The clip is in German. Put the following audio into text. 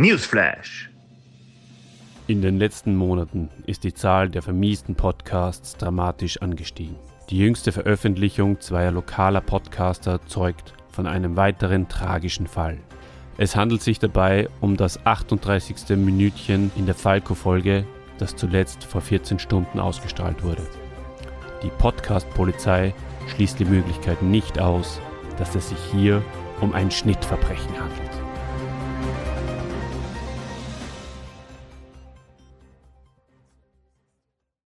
Newsflash. In den letzten Monaten ist die Zahl der vermiesten Podcasts dramatisch angestiegen. Die jüngste Veröffentlichung zweier lokaler Podcaster zeugt von einem weiteren tragischen Fall. Es handelt sich dabei um das 38. Minütchen in der Falco-Folge, das zuletzt vor 14 Stunden ausgestrahlt wurde. Die Podcast-Polizei schließt die Möglichkeit nicht aus, dass es sich hier um ein Schnittverbrechen handelt.